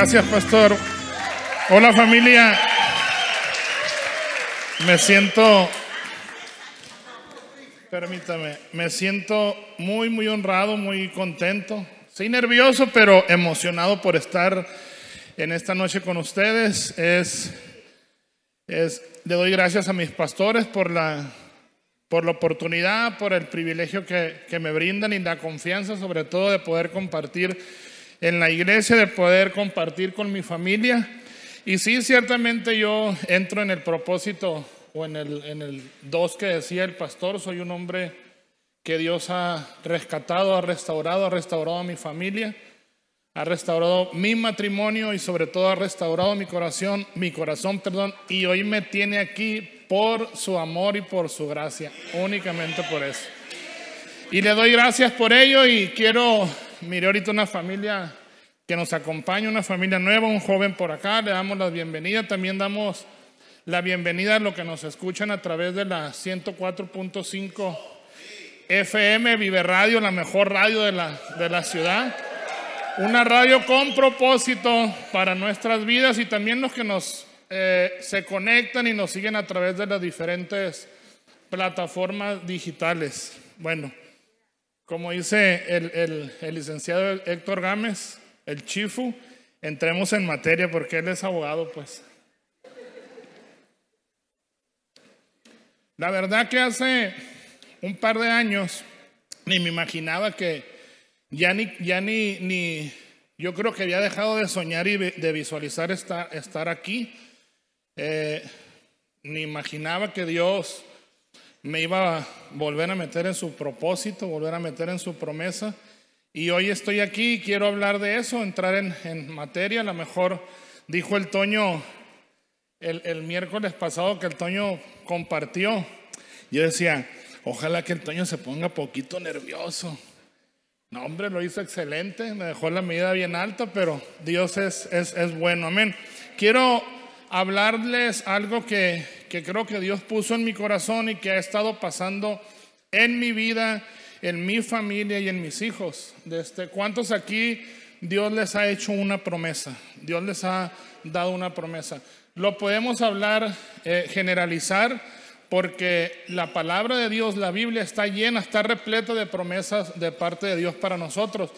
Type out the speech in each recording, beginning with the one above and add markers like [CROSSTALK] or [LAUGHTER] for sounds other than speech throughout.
Gracias, pastor. Hola familia. Me siento, permítame, me siento muy, muy honrado, muy contento. Soy nervioso, pero emocionado por estar en esta noche con ustedes. Es, es, le doy gracias a mis pastores por la, por la oportunidad, por el privilegio que, que me brindan y la confianza, sobre todo, de poder compartir en la iglesia, de poder compartir con mi familia. Y sí, ciertamente yo entro en el propósito o en el, en el dos que decía el pastor, soy un hombre que Dios ha rescatado, ha restaurado, ha restaurado a mi familia, ha restaurado mi matrimonio y sobre todo ha restaurado mi corazón, mi corazón, perdón, y hoy me tiene aquí por su amor y por su gracia, únicamente por eso. Y le doy gracias por ello y quiero Mire ahorita una familia que nos acompaña, una familia nueva, un joven por acá. Le damos la bienvenida. También damos la bienvenida a los que nos escuchan a través de la 104.5 FM, Vive Radio, la mejor radio de la, de la ciudad. Una radio con propósito para nuestras vidas y también los que nos eh, se conectan y nos siguen a través de las diferentes plataformas digitales. Bueno, como dice el, licenciado Héctor Gámez, el chifu, entremos en materia porque él es abogado, pues. La verdad que hace un par de años ni me imaginaba que ya ni, ya ni, ni yo creo que había dejado de soñar y de visualizar estar, estar aquí. Eh, ni imaginaba que Dios me iba a volver a meter en su propósito, volver a meter en su promesa. Y hoy estoy aquí y quiero hablar de eso, entrar en, materia. A lo mejor dijo el Toño el, el, miércoles pasado que el Toño compartió. Yo decía, ojalá que el Toño se ponga poquito nervioso. No, hombre, lo hizo excelente, me dejó la medida bien alta, pero Dios es, es, es bueno. Amén. Quiero hablarles algo que, creo que Dios puso en mi corazón y que ha estado pasando en mi vida, en mi familia y en mis hijos. Desde ¿Cuántos aquí Dios les ha hecho una promesa? Dios les ha dado una promesa. Lo podemos hablar, eh, generalizar, porque la palabra de Dios, la Biblia está llena, está repleta de promesas de parte de Dios para nosotros.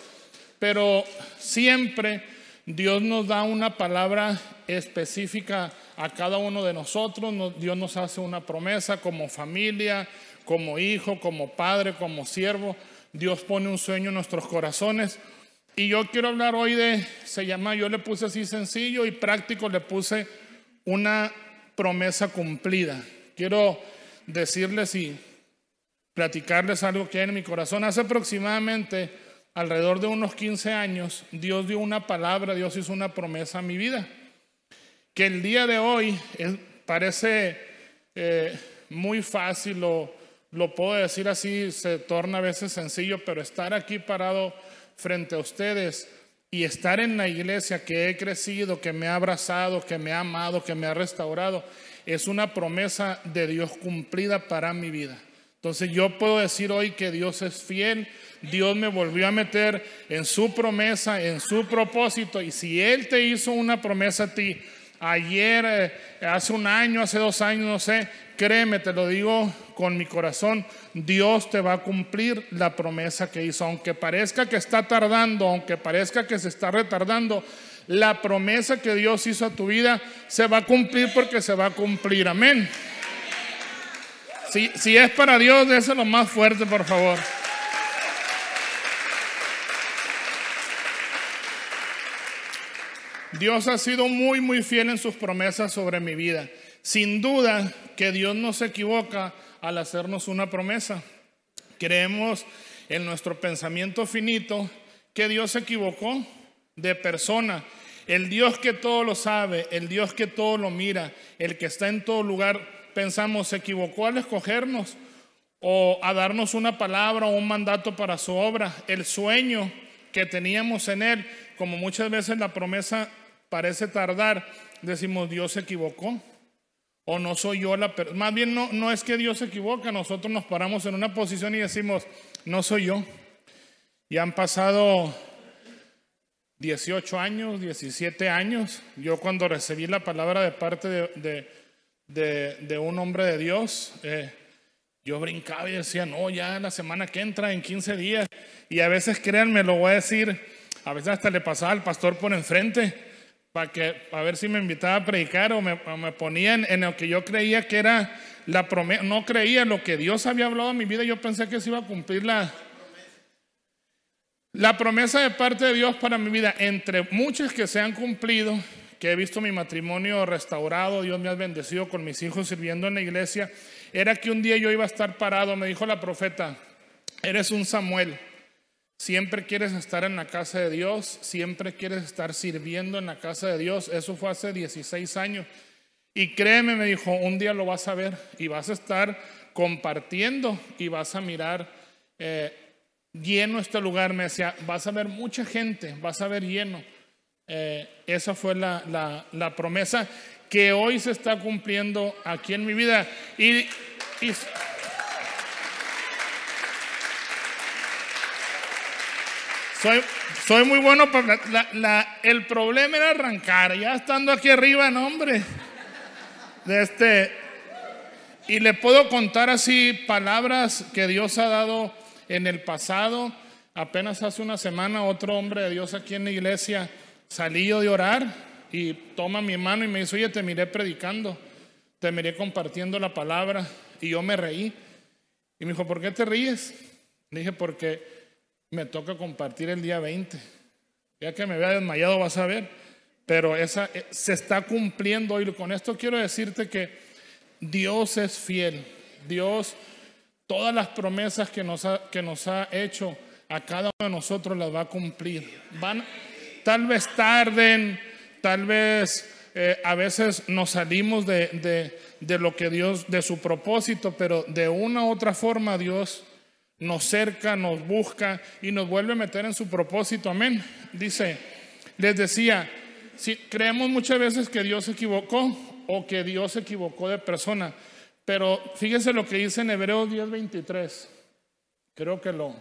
Pero siempre Dios nos da una palabra específica a cada uno de nosotros. Dios nos hace una promesa como familia, como hijo, como padre, como siervo. Dios pone un sueño en nuestros corazones. Y yo quiero hablar hoy de, se llama, yo le puse así sencillo y práctico, le puse una promesa cumplida. Quiero decirles y platicarles algo que hay en mi corazón. Hace aproximadamente alrededor de unos 15 años, Dios dio una palabra, Dios hizo una promesa a mi vida, que el día de hoy parece eh, muy fácil, o lo puedo decir así, se torna a veces sencillo, pero estar aquí parado frente a ustedes y estar en la iglesia que he crecido, que me ha abrazado, que me ha amado, que me ha restaurado, es una promesa de Dios cumplida para mi vida. Entonces yo puedo decir hoy que Dios es fiel, Dios me volvió a meter en su promesa, en su propósito. Y si Él te hizo una promesa a ti ayer, eh, hace un año, hace dos años, no sé, créeme, te lo digo con mi corazón, Dios te va a cumplir la promesa que hizo. Aunque parezca que está tardando, aunque parezca que se está retardando, la promesa que Dios hizo a tu vida se va a cumplir porque se va a cumplir. Amén. Si, es para Dios, lo más fuerte, por favor. Dios ha sido muy, muy fiel en sus promesas sobre mi vida. Sin duda que Dios no se equivoca al hacernos una promesa. Creemos en nuestro pensamiento finito que Dios se equivocó de persona. El Dios que todo lo sabe, el Dios que todo lo mira, el que está en todo lugar, pensamos, se equivocó al escogernos o a darnos una palabra o un mandato para su obra. El sueño que teníamos en Él, como muchas veces la promesa parece tardar, decimos, Dios se equivocó. O no soy yo la persona. Más bien no, no es que Dios se equivoca, nosotros nos paramos en una posición y decimos, no soy yo. Y han pasado 18 años, 17 años, yo cuando recibí la palabra de parte de, un hombre de Dios, eh, yo brincaba y decía, no, ya la semana que entra, en 15 días. Y a veces, créanme, lo voy a decir, a veces hasta le pasaba al pastor por enfrente para que a ver si me invitaba a predicar o me, ponía en, lo que yo creía que era la promesa. No creía lo que Dios había hablado en mi vida, yo pensé que se iba a cumplir la, la promesa de parte de Dios para mi vida, entre muchas que se han cumplido, que he visto mi matrimonio restaurado, Dios me ha bendecido con mis hijos sirviendo en la iglesia, era que un día yo iba a estar parado, me dijo la profeta, eres un Samuel, siempre quieres estar en la casa de Dios, siempre quieres estar sirviendo en la casa de Dios, eso fue hace 16 años. Y créeme, me dijo, un día lo vas a ver y vas a estar compartiendo y vas a mirar eh, lleno este lugar, me decía, vas a ver mucha gente, vas a ver lleno. Eh, esa fue la, promesa que hoy se está cumpliendo aquí en mi vida. Y, soy, soy muy bueno para... La, el problema era arrancar, ya estando aquí arriba, no hombre. De este, y le puedo contar así palabras que Dios ha dado en el pasado, apenas hace una semana, otro hombre de Dios aquí en la iglesia salí yo de orar y toma mi mano y me dice, oye, te miré predicando, te miré compartiendo la palabra y yo me reí. Y me dijo, ¿por qué te ríes? Le dije, porque me toca compartir el día 20. Ya que me vea desmayado vas a ver. Pero esa eh, se está cumpliendo hoy. Con esto quiero decirte que Dios es fiel. Dios Todas las promesas que nos ha, que nos ha hecho a cada uno de nosotros las va a cumplir. Van, tal vez tarden, tal vez eh, a veces nos salimos de, de, lo que Dios, de su propósito, pero de una u otra forma Dios nos cerca, nos busca y nos vuelve a meter en su propósito. Amén. Dice, les decía, si creemos muchas veces que Dios se equivocó o que Dios se equivocó de persona. Pero fíjese lo que dice en Hebreos 10:23. Creo que lo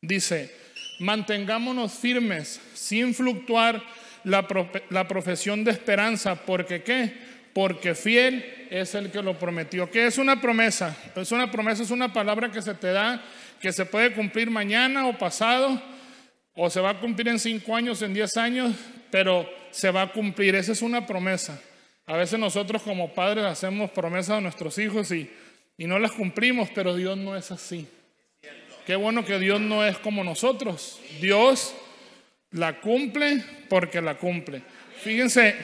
dice. Mantengámonos firmes sin fluctuar la, la profesión de esperanza. ¿Porque qué? Porque fiel es el que lo prometió. ¿Qué es una promesa? Es una promesa, es una palabra que se te da, que se puede cumplir mañana o pasado, o se va a cumplir en cinco años, en diez años, pero se va a cumplir. Esa es una promesa. A veces nosotros como padres hacemos promesas a nuestros hijos y, y no las cumplimos, pero Dios no es así. Qué bueno que Dios no es como nosotros. Dios la cumple porque la cumple. Fíjense,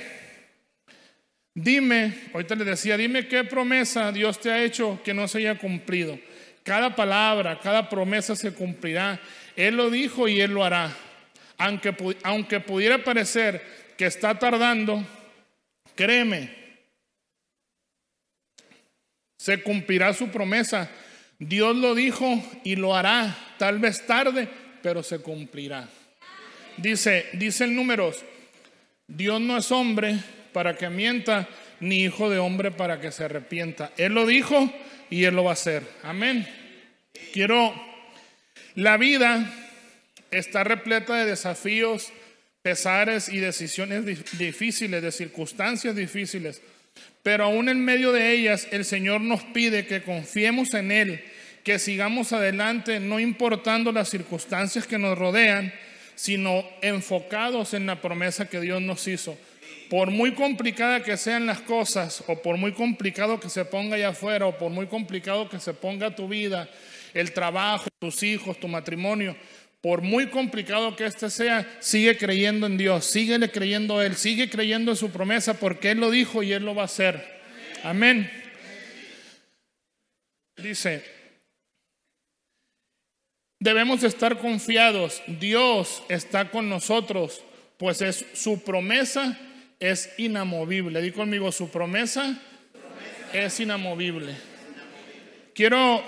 dime, ahorita le decía, dime qué promesa Dios te ha hecho que no se haya cumplido. Cada palabra, cada promesa se cumplirá. Él lo dijo y Él lo hará. Aunque, aunque pudiera parecer que está tardando, Créeme, se cumplirá su promesa. Dios lo dijo y lo hará, tal vez tarde, pero se cumplirá. Dice, dice el números, Dios no es hombre para que mienta, ni hijo de hombre para que se arrepienta. Él lo dijo y él lo va a hacer. Amén. Quiero, la vida está repleta de desafíos, pesares y decisiones difíciles, de circunstancias difíciles. Pero aún en medio de ellas, el Señor nos pide que confiemos en Él, que sigamos adelante, no importando las circunstancias que nos rodean, sino enfocados en la promesa que Dios nos hizo. Por muy complicada que sean las cosas, o por muy complicado que se ponga allá afuera, o por muy complicado que se ponga tu vida, el trabajo, tus hijos, tu matrimonio, por muy complicado que este sea, sigue creyendo en Dios, síguele creyendo a Él, sigue creyendo en su promesa porque Él lo dijo y Él lo va a hacer. Amén. Dice, debemos estar confiados, Dios está con nosotros, pues es su promesa es inamovible. Di conmigo, su promesa es inamovible. Quiero,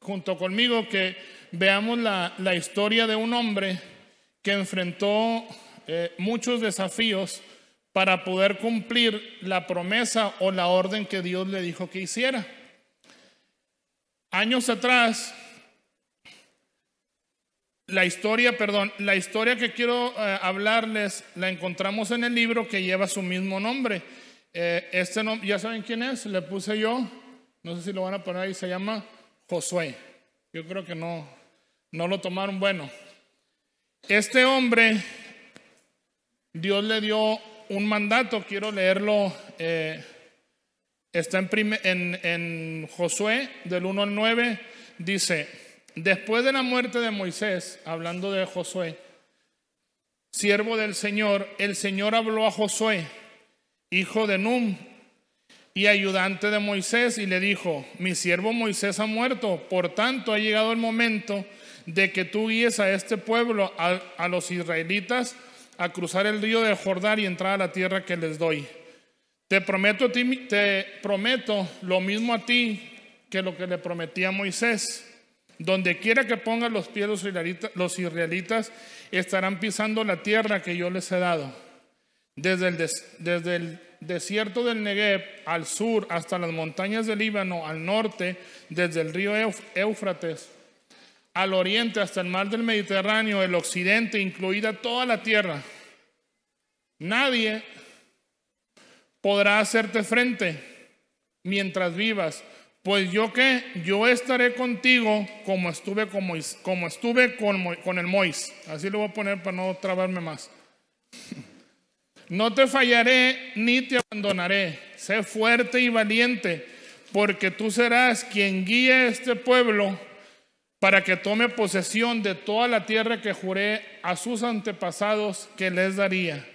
junto conmigo, que veamos la, historia de un hombre que enfrentó eh, muchos desafíos para poder cumplir la promesa o la orden que Dios le dijo que hiciera. Años atrás, la historia, perdón, la historia que quiero eh, hablarles la encontramos en el libro que lleva su mismo nombre. Eh, este nombre, ¿ya saben quién es? Le puse yo, no sé si lo van a poner ahí, se llama Josué. Yo creo que no, no lo tomaron bueno. Este hombre, Dios le dio un mandato, quiero leerlo, eh, está en, en Josué del 1 al 9, dice, Después de la muerte de Moisés, hablando de Josué, siervo del Señor, el Señor habló a Josué, hijo de Num y ayudante de Moisés, y le dijo, mi siervo Moisés ha muerto, por tanto ha llegado el momento de que tú guíes a este pueblo, a, los israelitas, a cruzar el río de Jordán y entrar a la tierra que les doy. Te prometo, te prometo lo mismo a ti que lo que le prometí a Moisés donde quiera que pongan los pies los israelitas, estarán pisando la tierra que yo les he dado. Desde el, desde el desierto del Negev al sur hasta las montañas del Líbano al norte, desde el río Éufrates al oriente hasta el mar del Mediterráneo, el occidente, incluida toda la tierra. Nadie podrá hacerte frente mientras vivas pues yo que yo estaré contigo como estuve con, como estuve con, con el Mois. Así lo voy a poner para no trabarme más. [LAUGHS] No te fallaré ni te abandonaré. Sé fuerte y valiente, porque tú serás quien guíe este pueblo para que tome posesión de toda la tierra que juré a sus antepasados que les daría.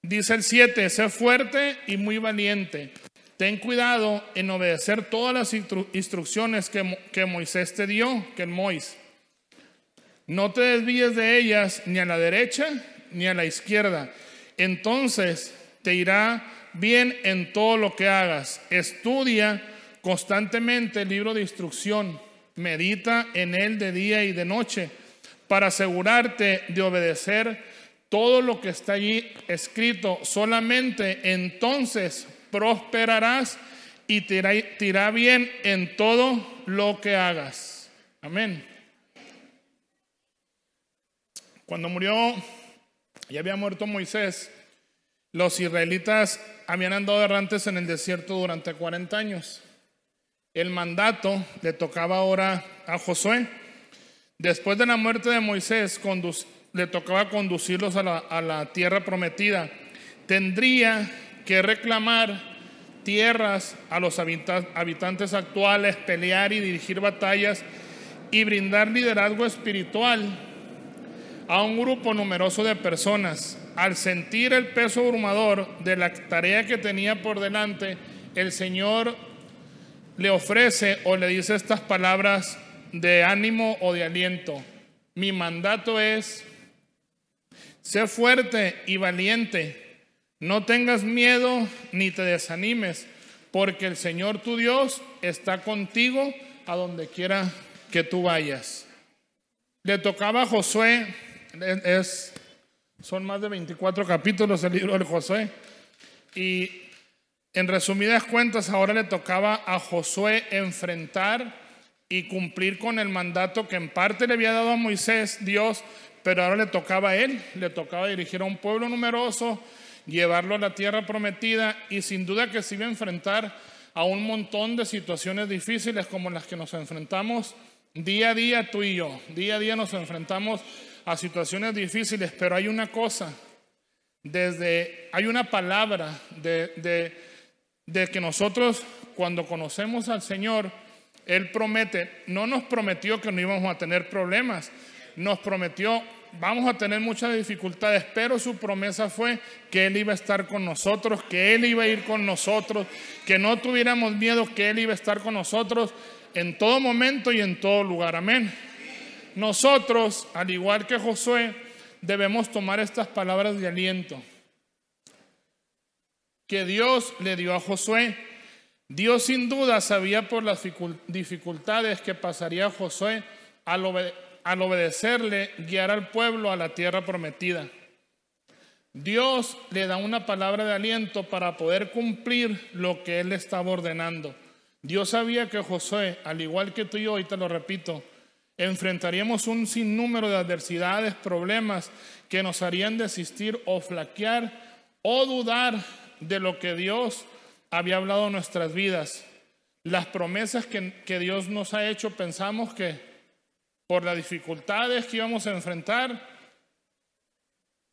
Dice el 7, sé fuerte y muy valiente. Ten cuidado en obedecer todas las instrucciones que, Moisés te dio, que el Mois. No te desvíes de ellas ni a la derecha ni a la izquierda. Entonces te irá bien en todo lo que hagas. Estudia constantemente el libro de instrucción. Medita en él de día y de noche para asegurarte de obedecer todo lo que está allí escrito. Solamente entonces prosperarás y te irá, bien en todo lo que hagas. Amén. Cuando murió, ya había muerto Moisés, los israelitas habían andado errantes en el desierto durante 40 años. El mandato le tocaba ahora a Josué. Después de la muerte de Moisés, le tocaba conducirlos a la, a la tierra prometida. Tendría que reclamar tierras a los habitantes actuales, pelear y dirigir batallas y brindar liderazgo espiritual a un grupo numeroso de personas. Al sentir el peso abrumador de la tarea que tenía por delante, el Señor le ofrece o le dice estas palabras de ánimo o de aliento. Mi mandato es, sé fuerte y valiente no tengas miedo ni te desanimes, porque el Señor tu Dios está contigo a donde quiera que tú vayas. Le tocaba a Josué, es, son más de 24 capítulos el libro de Josué, y en resumidas cuentas ahora le tocaba a Josué enfrentar y cumplir con el mandato que en parte le había dado a Moisés Dios, pero ahora le tocaba a él, le tocaba dirigir a un pueblo numeroso, llevarlo a la tierra prometida y sin duda que se iba a enfrentar a un montón de situaciones difíciles como las que nos enfrentamos día a día tú y yo. Día a día nos enfrentamos a situaciones difíciles, pero hay una cosa, desde, hay una palabra de, de, de que nosotros cuando conocemos al Señor, Él promete, no nos prometió que no íbamos a tener problemas, nos prometió vamos a tener muchas dificultades, pero su promesa fue que Él iba a estar con nosotros, que Él iba a ir con nosotros, que no tuviéramos miedo, que Él iba a estar con nosotros en todo momento y en todo lugar. Amén. Nosotros, al igual que Josué, debemos tomar estas palabras de aliento que Dios le dio a Josué. Dios sin duda sabía por las dificultades que pasaría Josué al obedecer al obedecerle, guiar al pueblo a la tierra prometida. Dios le da una palabra de aliento para poder cumplir lo que él estaba ordenando. Dios sabía que Josué, al igual que tú y yo, y te lo repito, enfrentaríamos un sinnúmero de adversidades, problemas que nos harían desistir o flaquear o dudar de lo que Dios había hablado en nuestras vidas. Las promesas que Dios nos ha hecho, pensamos que por las dificultades que íbamos a enfrentar,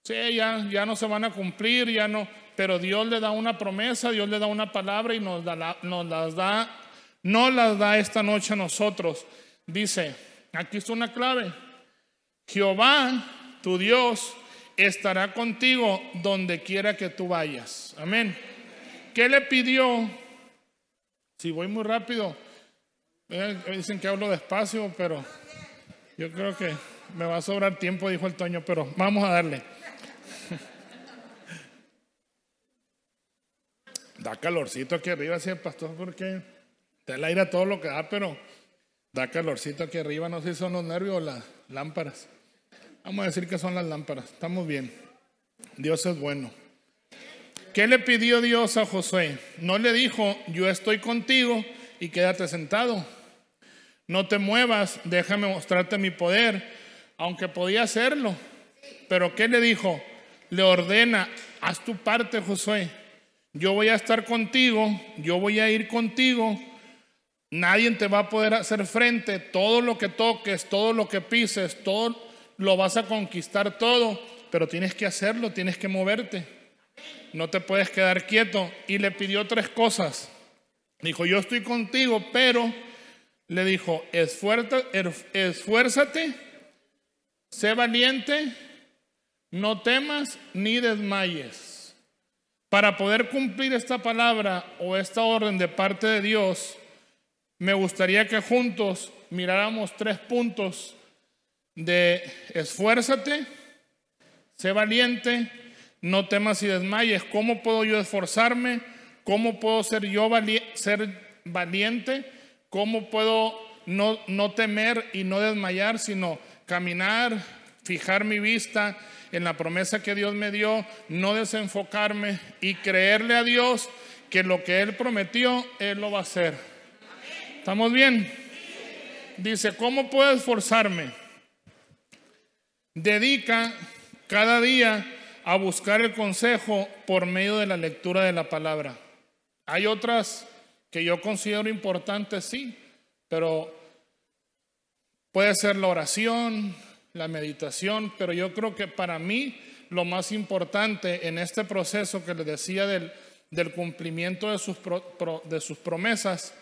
sí, ya, ya no se van a cumplir, ya no, pero Dios le da una promesa, Dios le da una palabra y nos, da, nos las da, no las da esta noche a nosotros. Dice, aquí está una clave, Jehová, tu Dios, estará contigo donde quiera que tú vayas. Amén. ¿Qué le pidió? Si voy muy rápido, eh, dicen que hablo despacio, pero yo creo que me va a sobrar tiempo, dijo el Toño, pero vamos a darle. Da calorcito aquí arriba, sí, pastor, porque da el aire a todo lo que da, pero da calorcito aquí arriba. No sé si son los nervios o las lámparas. Vamos a decir que son las lámparas. Estamos bien. Dios es bueno. ¿Qué le pidió Dios a Josué? No le dijo, yo estoy contigo y quédate sentado. No te muevas, déjame mostrarte mi poder, aunque podía hacerlo. Pero ¿qué le dijo? Le ordena, haz tu parte, Josué. Yo voy a estar contigo, yo voy a ir contigo. Nadie te va a poder hacer frente. Todo lo que toques, todo lo que pises, todo lo vas a conquistar todo, pero tienes que hacerlo, tienes que moverte. No te puedes quedar quieto. Y le pidió tres cosas. Dijo, yo estoy contigo, pero le dijo, esfuérzate, sé valiente, no temas ni desmayes. Para poder cumplir esta palabra o esta orden de parte de Dios, me gustaría que juntos miráramos tres puntos de esfuérzate, sé valiente, no temas y desmayes. ¿Cómo puedo yo esforzarme? ¿Cómo puedo ser yo ser valiente? ¿Cómo puedo no, temer y no desmayar, sino caminar, fijar mi vista en la promesa que Dios me dio, no desenfocarme y creerle a Dios que lo que Él prometió, Él lo va a hacer. ¿Estamos bien? Dice, ¿cómo puedo esforzarme? Dedica cada día a buscar el consejo por medio de la lectura de la palabra. Hay otras que yo considero importante, sí, pero puede ser la oración, la meditación, pero yo creo que para mí lo más importante en este proceso que le decía del, del cumplimiento de sus, de sus promesas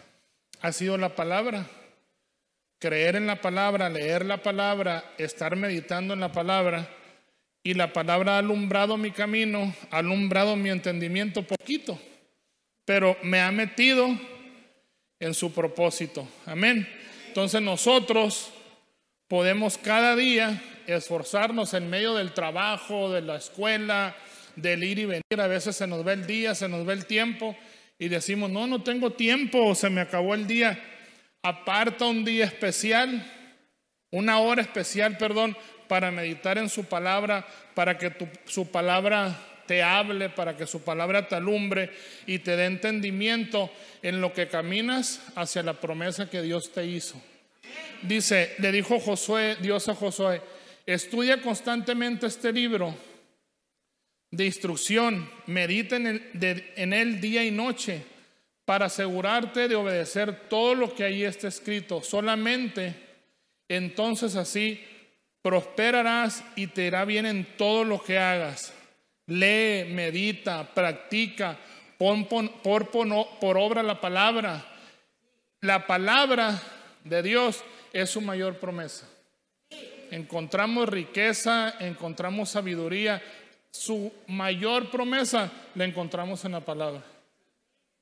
ha sido la palabra. Creer en la palabra, leer la palabra, estar meditando en la palabra. Y la palabra ha alumbrado mi camino, ha alumbrado mi entendimiento poquito pero me ha metido en su propósito. Amén. Entonces nosotros podemos cada día esforzarnos en medio del trabajo, de la escuela, del ir y venir. A veces se nos ve el día, se nos ve el tiempo y decimos, no, no tengo tiempo, se me acabó el día. Aparta un día especial, una hora especial, perdón, para meditar en su palabra, para que su palabra te hable, para que su palabra te alumbre y te dé entendimiento en lo que caminas hacia la promesa que Dios te hizo. Dice, le dijo Josué, Dios a Josué, estudia constantemente este libro de instrucción, medita en, en él día y noche para asegurarte de obedecer todo lo que ahí está escrito. Solamente entonces así prosperarás y te irá bien en todo lo que hagas. Lee, medita, practica, pon, por, por obra la palabra. La palabra de Dios es su mayor promesa. Encontramos riqueza, encontramos sabiduría. Su mayor promesa la encontramos en la palabra.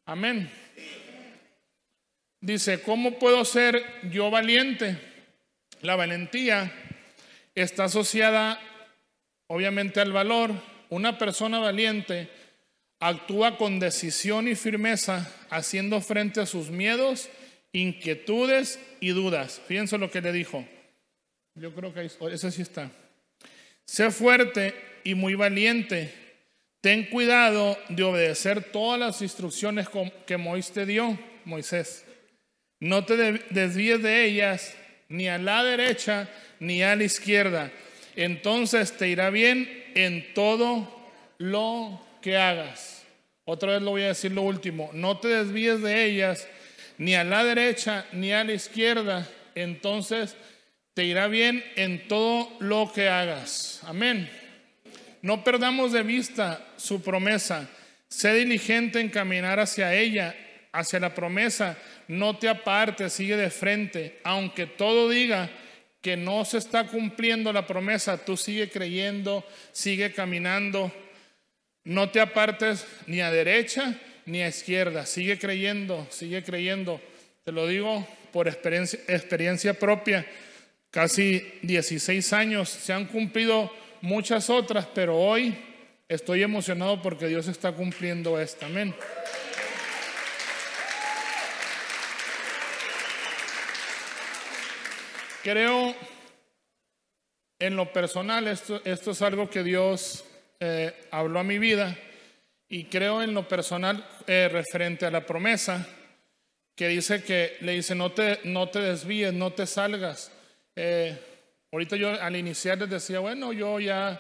Amén. Dice, ¿cómo puedo ser yo valiente? La valentía está asociada obviamente al valor, una persona valiente actúa con decisión y firmeza, haciendo frente a sus miedos, inquietudes y dudas. Fíjense lo que le dijo. Yo creo que ese sí está. Sé fuerte y muy valiente. Ten cuidado de obedecer todas las instrucciones que Moisés te dio, Moisés. No te desvíes de ellas ni a la derecha, ni a la izquierda. Entonces te irá bien en todo lo que hagas. Otra vez lo voy a decir lo último. No te desvíes de ellas, ni a la derecha, ni a la izquierda. Entonces te irá bien en todo lo que hagas. Amén. No perdamos de vista su promesa. Sé diligente en caminar hacia ella, hacia la promesa. No te apartes, sigue de frente. Aunque todo diga que no se está cumpliendo la promesa, tú sigue creyendo, sigue caminando. No te apartes ni a derecha ni a izquierda. Sigue creyendo, sigue creyendo. Te lo digo por experiencia, propia. Casi 16 años se han cumplido muchas otras, pero hoy estoy emocionado porque Dios está cumpliendo esta. Amén. Creo en lo personal, esto, esto es algo que Dios eh, habló a mi vida y creo en lo personal eh, referente a la promesa que dice que le dice no te, no te desvíes, no te salgas. Eh, Ahorita yo al iniciar les decía, bueno, yo ya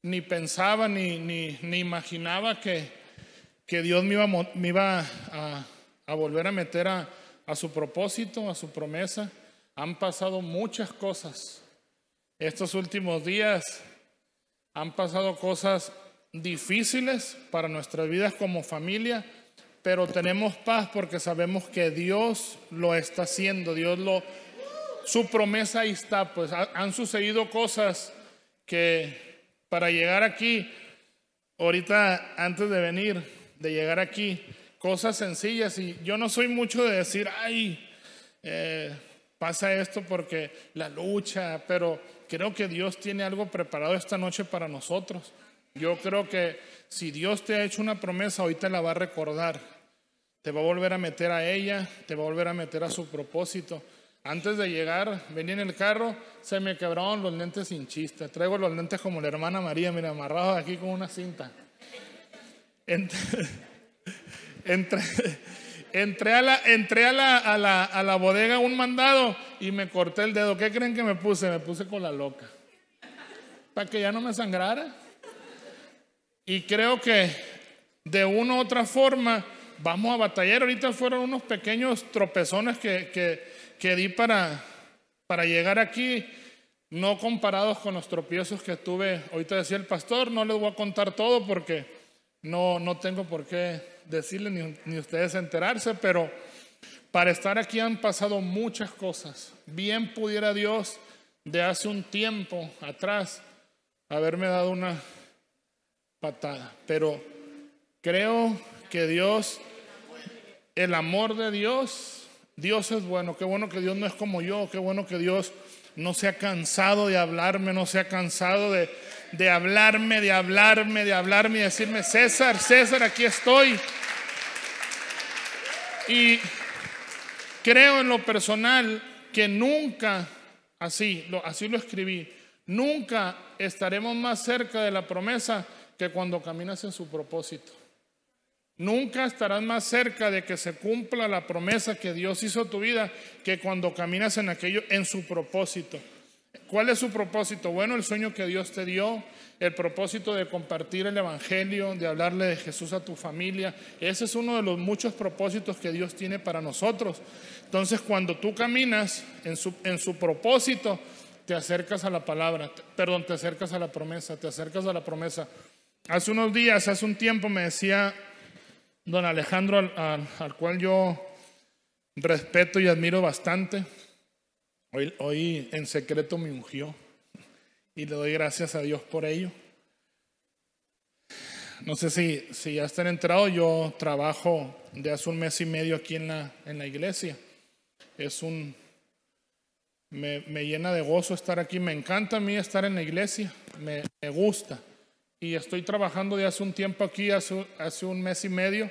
ni pensaba ni, ni, ni imaginaba que, que, Dios me iba, me iba a, a, volver a meter a, a su propósito, a su promesa. Han pasado muchas cosas. Estos últimos días han pasado cosas difíciles para nuestras vidas como familia, pero tenemos paz porque sabemos que Dios lo está haciendo, Dios lo, su promesa ahí está, pues han sucedido cosas que para llegar aquí, ahorita antes de venir, de llegar aquí, cosas sencillas y yo no soy mucho de decir, ay, eh, pasa esto porque la lucha, pero creo que Dios tiene algo preparado esta noche para nosotros. Yo creo que si Dios te ha hecho una promesa, hoy te la va a recordar. Te va a volver a meter a ella, te va a volver a meter a su propósito. Antes de llegar, venía en el carro, se me quebraron los lentes sin chiste. Traigo los lentes como la hermana María, mira, amarrados aquí con una cinta. Entré, [LAUGHS] entré, a, la, entré a, la, a, la, a la bodega un mandado y me corté el dedo. ¿Qué creen que me puse? Me puse con la loca. Para que ya no me sangrara. Y creo que de una u otra forma vamos a batallar. Ahorita fueron unos pequeños tropezones que, que que di para, para llegar aquí, no comparados con los tropiezos que tuve, ahorita decía el pastor, no les voy a contar todo porque no, no tengo por qué decirle ni, ni ustedes enterarse, pero para estar aquí han pasado muchas cosas. Bien pudiera Dios de hace un tiempo atrás haberme dado una patada, pero creo que Dios, el amor de Dios Dios es bueno, qué bueno que Dios no es como yo, qué bueno que Dios no se ha cansado de hablarme, no se ha cansado de, de hablarme, de hablarme, de hablarme y decirme, César, César, aquí estoy. Y creo en lo personal que nunca, así, lo, así lo escribí, nunca estaremos más cerca de la promesa que cuando caminas en su propósito. Nunca estarás más cerca de que se cumpla la promesa que Dios hizo a tu vida que cuando caminas en aquello, en su propósito. ¿Cuál es su propósito? Bueno, el sueño que Dios te dio, el propósito de compartir el Evangelio, de hablarle de Jesús a tu familia. Ese es uno de los muchos propósitos que Dios tiene para nosotros. Entonces, cuando tú caminas en su, en su propósito, te acercas a la palabra, perdón, te acercas a la promesa, te acercas a la promesa. Hace unos días, hace un tiempo me decía don Alejandro, al, cual yo respeto y admiro bastante. Hoy, hoy en secreto me ungió y le doy gracias a Dios por ello. No sé si, si ya están enterados, yo trabajo de hace un mes y medio aquí en la, en la iglesia. Es un, me, me, llena de gozo estar aquí, me encanta a mí estar en la iglesia, me, me gusta. Y estoy trabajando de hace un tiempo aquí, hace, hace un mes y medio,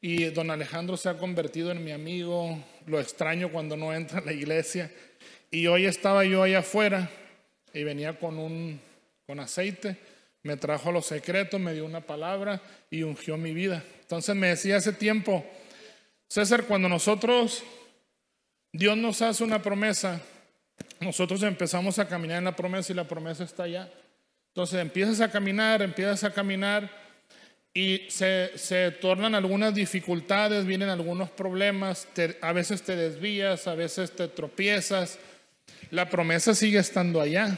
y don Alejandro se ha convertido en mi amigo, lo extraño cuando no entra a la iglesia, y hoy estaba yo allá afuera y venía con un con aceite, me trajo los secretos, me dio una palabra y ungió mi vida. Entonces me decía hace tiempo, César, cuando nosotros Dios nos hace una promesa, nosotros empezamos a caminar en la promesa y la promesa está allá. Entonces empiezas a caminar, empiezas a caminar y se, se tornan algunas dificultades, vienen algunos problemas, a veces te desvías, a veces te tropiezas. La promesa sigue estando allá.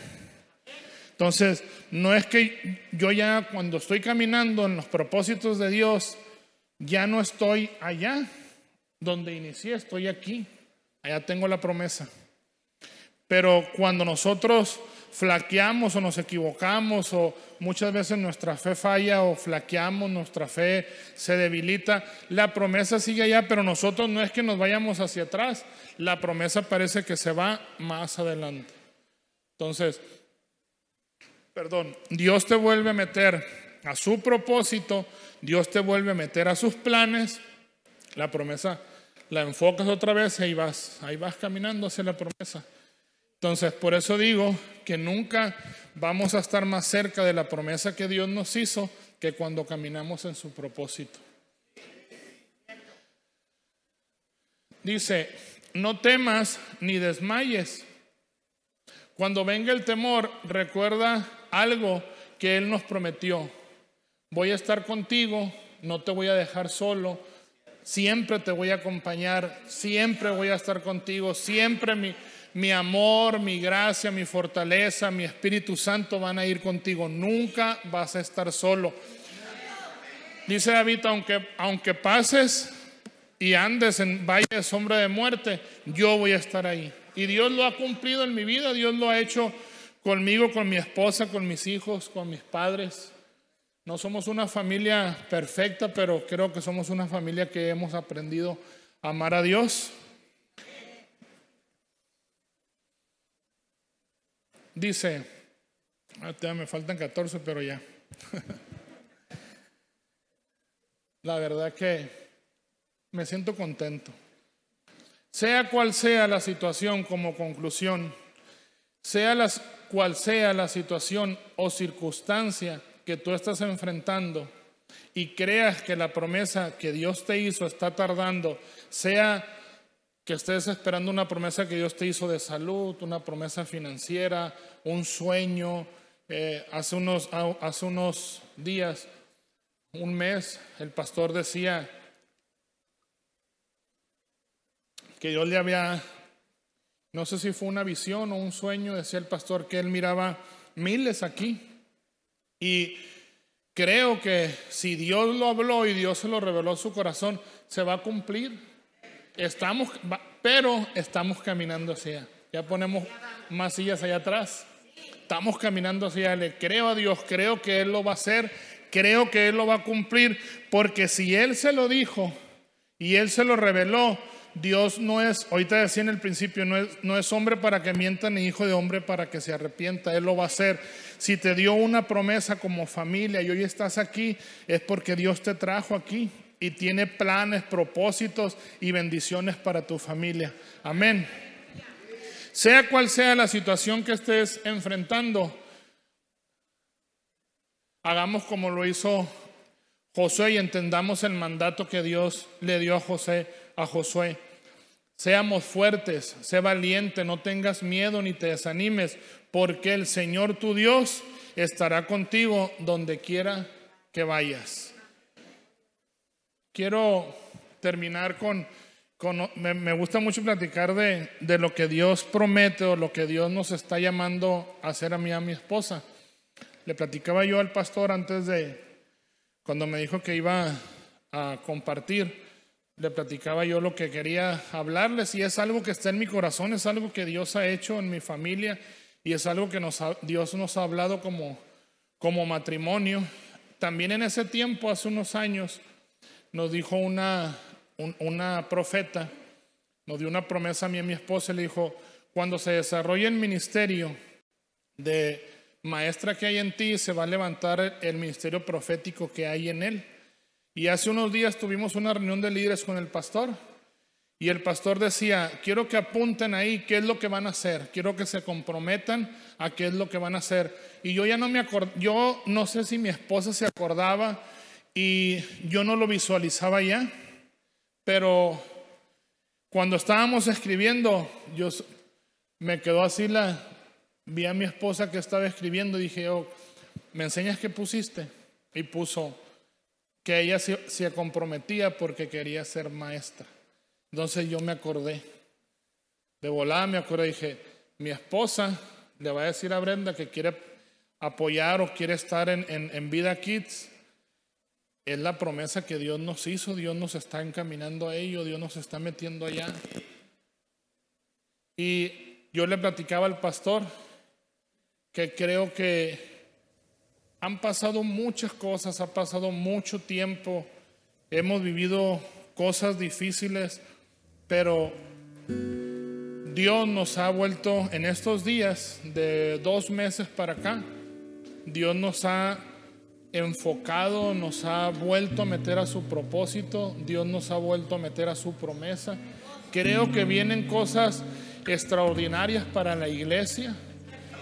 Entonces, no es que yo ya cuando estoy caminando en los propósitos de Dios, ya no estoy allá donde inicié, estoy aquí. Allá tengo la promesa. Pero cuando nosotros flaqueamos o nos equivocamos o muchas veces nuestra fe falla o flaqueamos, nuestra fe se debilita, la promesa sigue allá, pero nosotros no es que nos vayamos hacia atrás, la promesa parece que se va más adelante. Entonces, perdón, Dios te vuelve a meter a su propósito, Dios te vuelve a meter a sus planes, la promesa la enfocas otra vez y ahí vas, ahí vas caminando hacia la promesa. Entonces, por eso digo que nunca vamos a estar más cerca de la promesa que Dios nos hizo que cuando caminamos en su propósito. Dice, no temas ni desmayes. Cuando venga el temor, recuerda algo que Él nos prometió. Voy a estar contigo, no te voy a dejar solo, siempre te voy a acompañar, siempre voy a estar contigo, siempre mi, mi amor, mi gracia, mi fortaleza, mi Espíritu Santo van a ir contigo, nunca vas a estar solo. Dice David, aunque, aunque pases y andes en valle de sombra de muerte, yo voy a estar ahí. Y Dios lo ha cumplido en mi vida, Dios lo ha hecho conmigo, con mi esposa, con mis hijos, con mis padres. No somos una familia perfecta, pero creo que somos una familia que hemos aprendido a amar a Dios. Dice, ah, me faltan 14, pero ya. [LAUGHS] La verdad que me siento contento. Sea cual sea la situación como conclusión, sea las cual sea la situación o circunstancia que tú estás enfrentando y creas que la promesa que Dios te hizo está tardando, sea que estés esperando una promesa que Dios te hizo de salud, una promesa financiera, un sueño. Eh, hace, unos, hace unos días, un mes, el pastor decía que Dios le había no sé si fue una visión o un sueño, decía el pastor, que él miraba miles aquí. Y creo que si Dios lo habló y Dios se lo reveló a su corazón, se va a cumplir. Estamos, pero estamos caminando hacia. Ya ponemos más sillas allá atrás. Estamos caminando hacia. Le creo a Dios, creo que Él lo va a hacer, creo que Él lo va a cumplir, porque si Él se lo dijo y Él se lo reveló, Dios no es, ahorita decía en el principio, no es, no es hombre para que mienta ni hijo de hombre para que se arrepienta, Él lo va a hacer. Si te dio una promesa como familia y hoy estás aquí, es porque Dios te trajo aquí y tiene planes, propósitos y bendiciones para tu familia. Amén. Sea cual sea la situación que estés enfrentando, hagamos como lo hizo Josué y entendamos el mandato que Dios le dio a José, a Josué. Seamos fuertes, sé valiente, no tengas miedo ni te desanimes, porque el Señor tu Dios estará contigo donde quiera que vayas. Quiero terminar con, me, gusta mucho platicar de, de, lo que Dios promete o lo que Dios nos está llamando a hacer a mí a mi esposa. Le platicaba yo al pastor antes de, cuando me dijo que iba a compartir le platicaba yo lo que quería hablarles y es algo que está en mi corazón, es algo que Dios ha hecho en mi familia y es algo que nos Dios nos ha hablado como, como matrimonio. También en ese tiempo, hace unos años, nos dijo una, una profeta, nos dio una promesa a mí y a mi esposa, le dijo, cuando se desarrolle el ministerio de maestra que hay en ti, se va a levantar el ministerio profético que hay en él. Y hace unos días tuvimos una reunión de líderes con el pastor. Y el pastor decía, quiero que apunten ahí qué es lo que van a hacer, quiero que se comprometan a qué es lo que van a hacer. Y yo ya no me acuerdo, yo no sé si mi esposa se acordaba y yo no lo visualizaba ya, pero Cuando estábamos escribiendo, yo me quedó así la, vi a mi esposa que estaba escribiendo y dije, oh, ¿me enseñas qué pusiste? Y puso que ella se, comprometía porque quería ser maestra. Entonces yo me acordé, de volada me acordé, dije, mi esposa le va a decir a Brenda que quiere apoyar o quiere estar en, en Vida Kids. Es la promesa que Dios nos hizo, Dios nos está encaminando a ello, Dios nos está metiendo allá. Y yo le platicaba al pastor que creo que han pasado muchas cosas, ha pasado mucho tiempo, hemos vivido cosas difíciles, pero Dios nos ha vuelto en estos días, de dos meses para acá, Dios nos ha enfocado, nos ha vuelto a meter a su propósito, Dios nos ha vuelto a meter a su promesa. Creo que vienen cosas extraordinarias para la iglesia.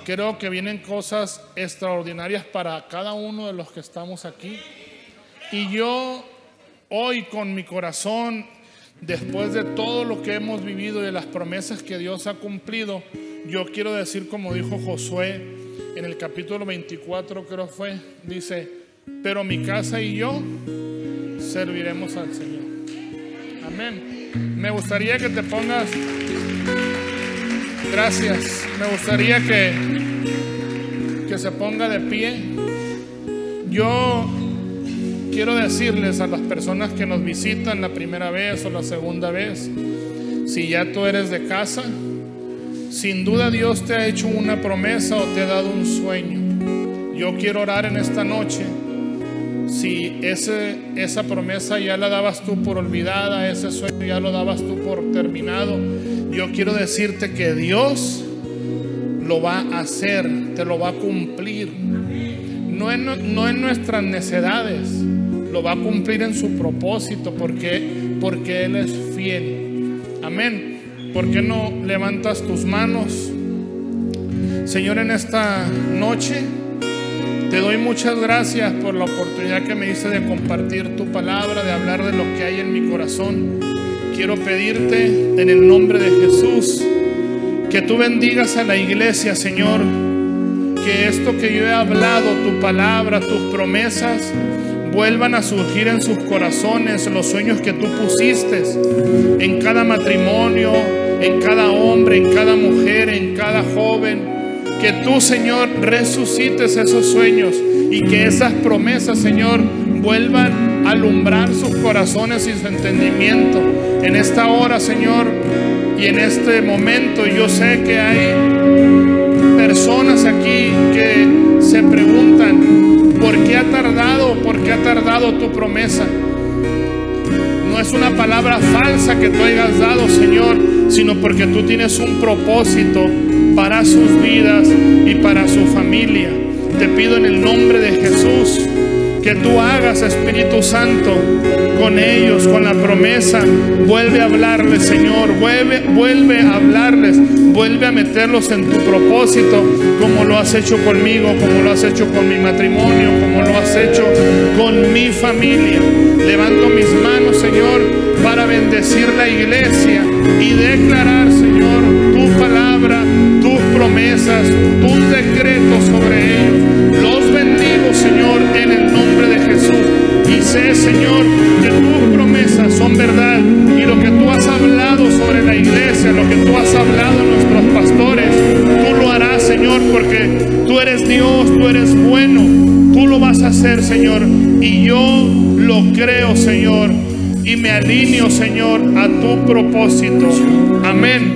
Creo que vienen cosas extraordinarias para cada uno de los que estamos aquí. Y yo hoy con mi corazón, después de todo lo que hemos vivido y de las promesas que Dios ha cumplido, yo quiero decir como dijo Josué en el capítulo 24 creo fue, dice, pero mi casa y yo serviremos al Señor. Amén. Me gustaría que te pongas Gracias. Me gustaría que, que se ponga de pie. Yo quiero decirles a las personas que nos visitan la primera vez o la segunda vez, si ya tú eres de casa, sin duda Dios te ha hecho una promesa o te ha dado un sueño. Yo quiero orar en esta noche. Si ese, esa promesa ya la dabas tú por olvidada, ese sueño ya lo dabas tú por terminado, yo quiero decirte que Dios lo va a hacer, te lo va a cumplir. No en, no nuestras necedades, lo va a cumplir en su propósito porque, porque Él es fiel. Amén. ¿Por qué no levantas tus manos? Señor, en esta noche te doy muchas gracias por la oportunidad que me diste de compartir tu palabra, de hablar de lo que hay en mi corazón quiero pedirte en el nombre de Jesús que tú bendigas a la iglesia, Señor, que esto que yo he hablado, tu palabra, tus promesas, vuelvan a surgir en sus corazones, los sueños que tú pusiste en cada matrimonio, en cada hombre, en cada mujer, en cada joven. Que tú, Señor, resucites esos sueños y que esas promesas, Señor, vuelvan a alumbrar sus corazones y su entendimiento. En esta hora, Señor, y en este momento yo sé que hay personas aquí que se preguntan, ¿por qué ha tardado? ¿Por qué ha tardado tu promesa? Es una palabra falsa que tú hayas dado, Señor, sino porque tú tienes un propósito para sus vidas y para su familia. Te pido en el nombre de Jesús que tú hagas, Espíritu Santo, con ellos, con la promesa. Vuelve a hablarles, Señor. Vuelve, vuelve a hablarles. Vuelve a meterlos en tu propósito, como lo has hecho conmigo, como lo has hecho con mi matrimonio, como lo has hecho con mi familia. Levanto mis manos, Señor, para bendecir la iglesia y declarar, Señor, tu palabra, tus promesas, tus decretos sobre ellos. Los bendigo, Señor, en el y sé, Señor, que tus promesas son verdad y lo que tú has hablado sobre la iglesia, lo que tú has hablado a nuestros pastores, tú lo harás, Señor, porque tú eres Dios, tú eres bueno, tú lo vas a hacer, Señor. Y yo lo creo, Señor, y me alineo, Señor, a tu propósito. Amén.